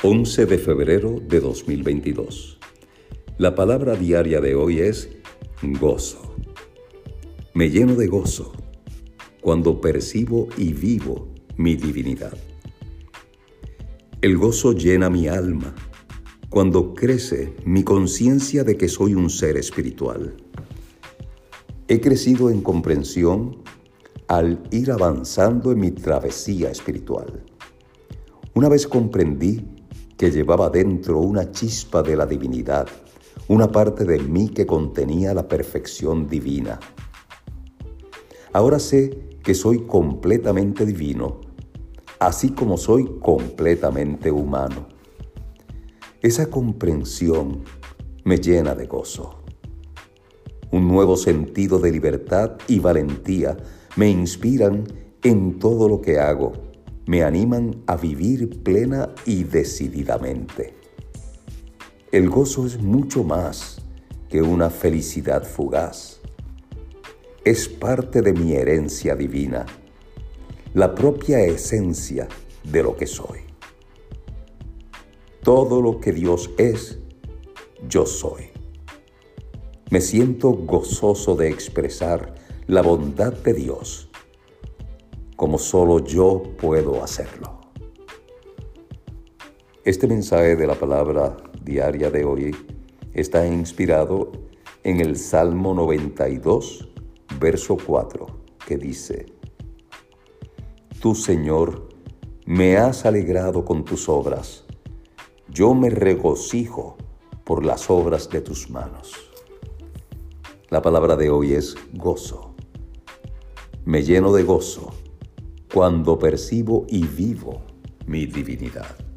11 de febrero de 2022. La palabra diaria de hoy es gozo. Me lleno de gozo cuando percibo y vivo mi divinidad. El gozo llena mi alma cuando crece mi conciencia de que soy un ser espiritual. He crecido en comprensión al ir avanzando en mi travesía espiritual. Una vez comprendí que llevaba dentro una chispa de la divinidad, una parte de mí que contenía la perfección divina. Ahora sé que soy completamente divino, así como soy completamente humano. Esa comprensión me llena de gozo. Un nuevo sentido de libertad y valentía me inspiran en todo lo que hago me animan a vivir plena y decididamente. El gozo es mucho más que una felicidad fugaz. Es parte de mi herencia divina, la propia esencia de lo que soy. Todo lo que Dios es, yo soy. Me siento gozoso de expresar la bondad de Dios como solo yo puedo hacerlo. Este mensaje de la palabra diaria de hoy está inspirado en el Salmo 92, verso 4, que dice, Tú, Señor, me has alegrado con tus obras, yo me regocijo por las obras de tus manos. La palabra de hoy es gozo. Me lleno de gozo cuando percibo y vivo mi divinidad.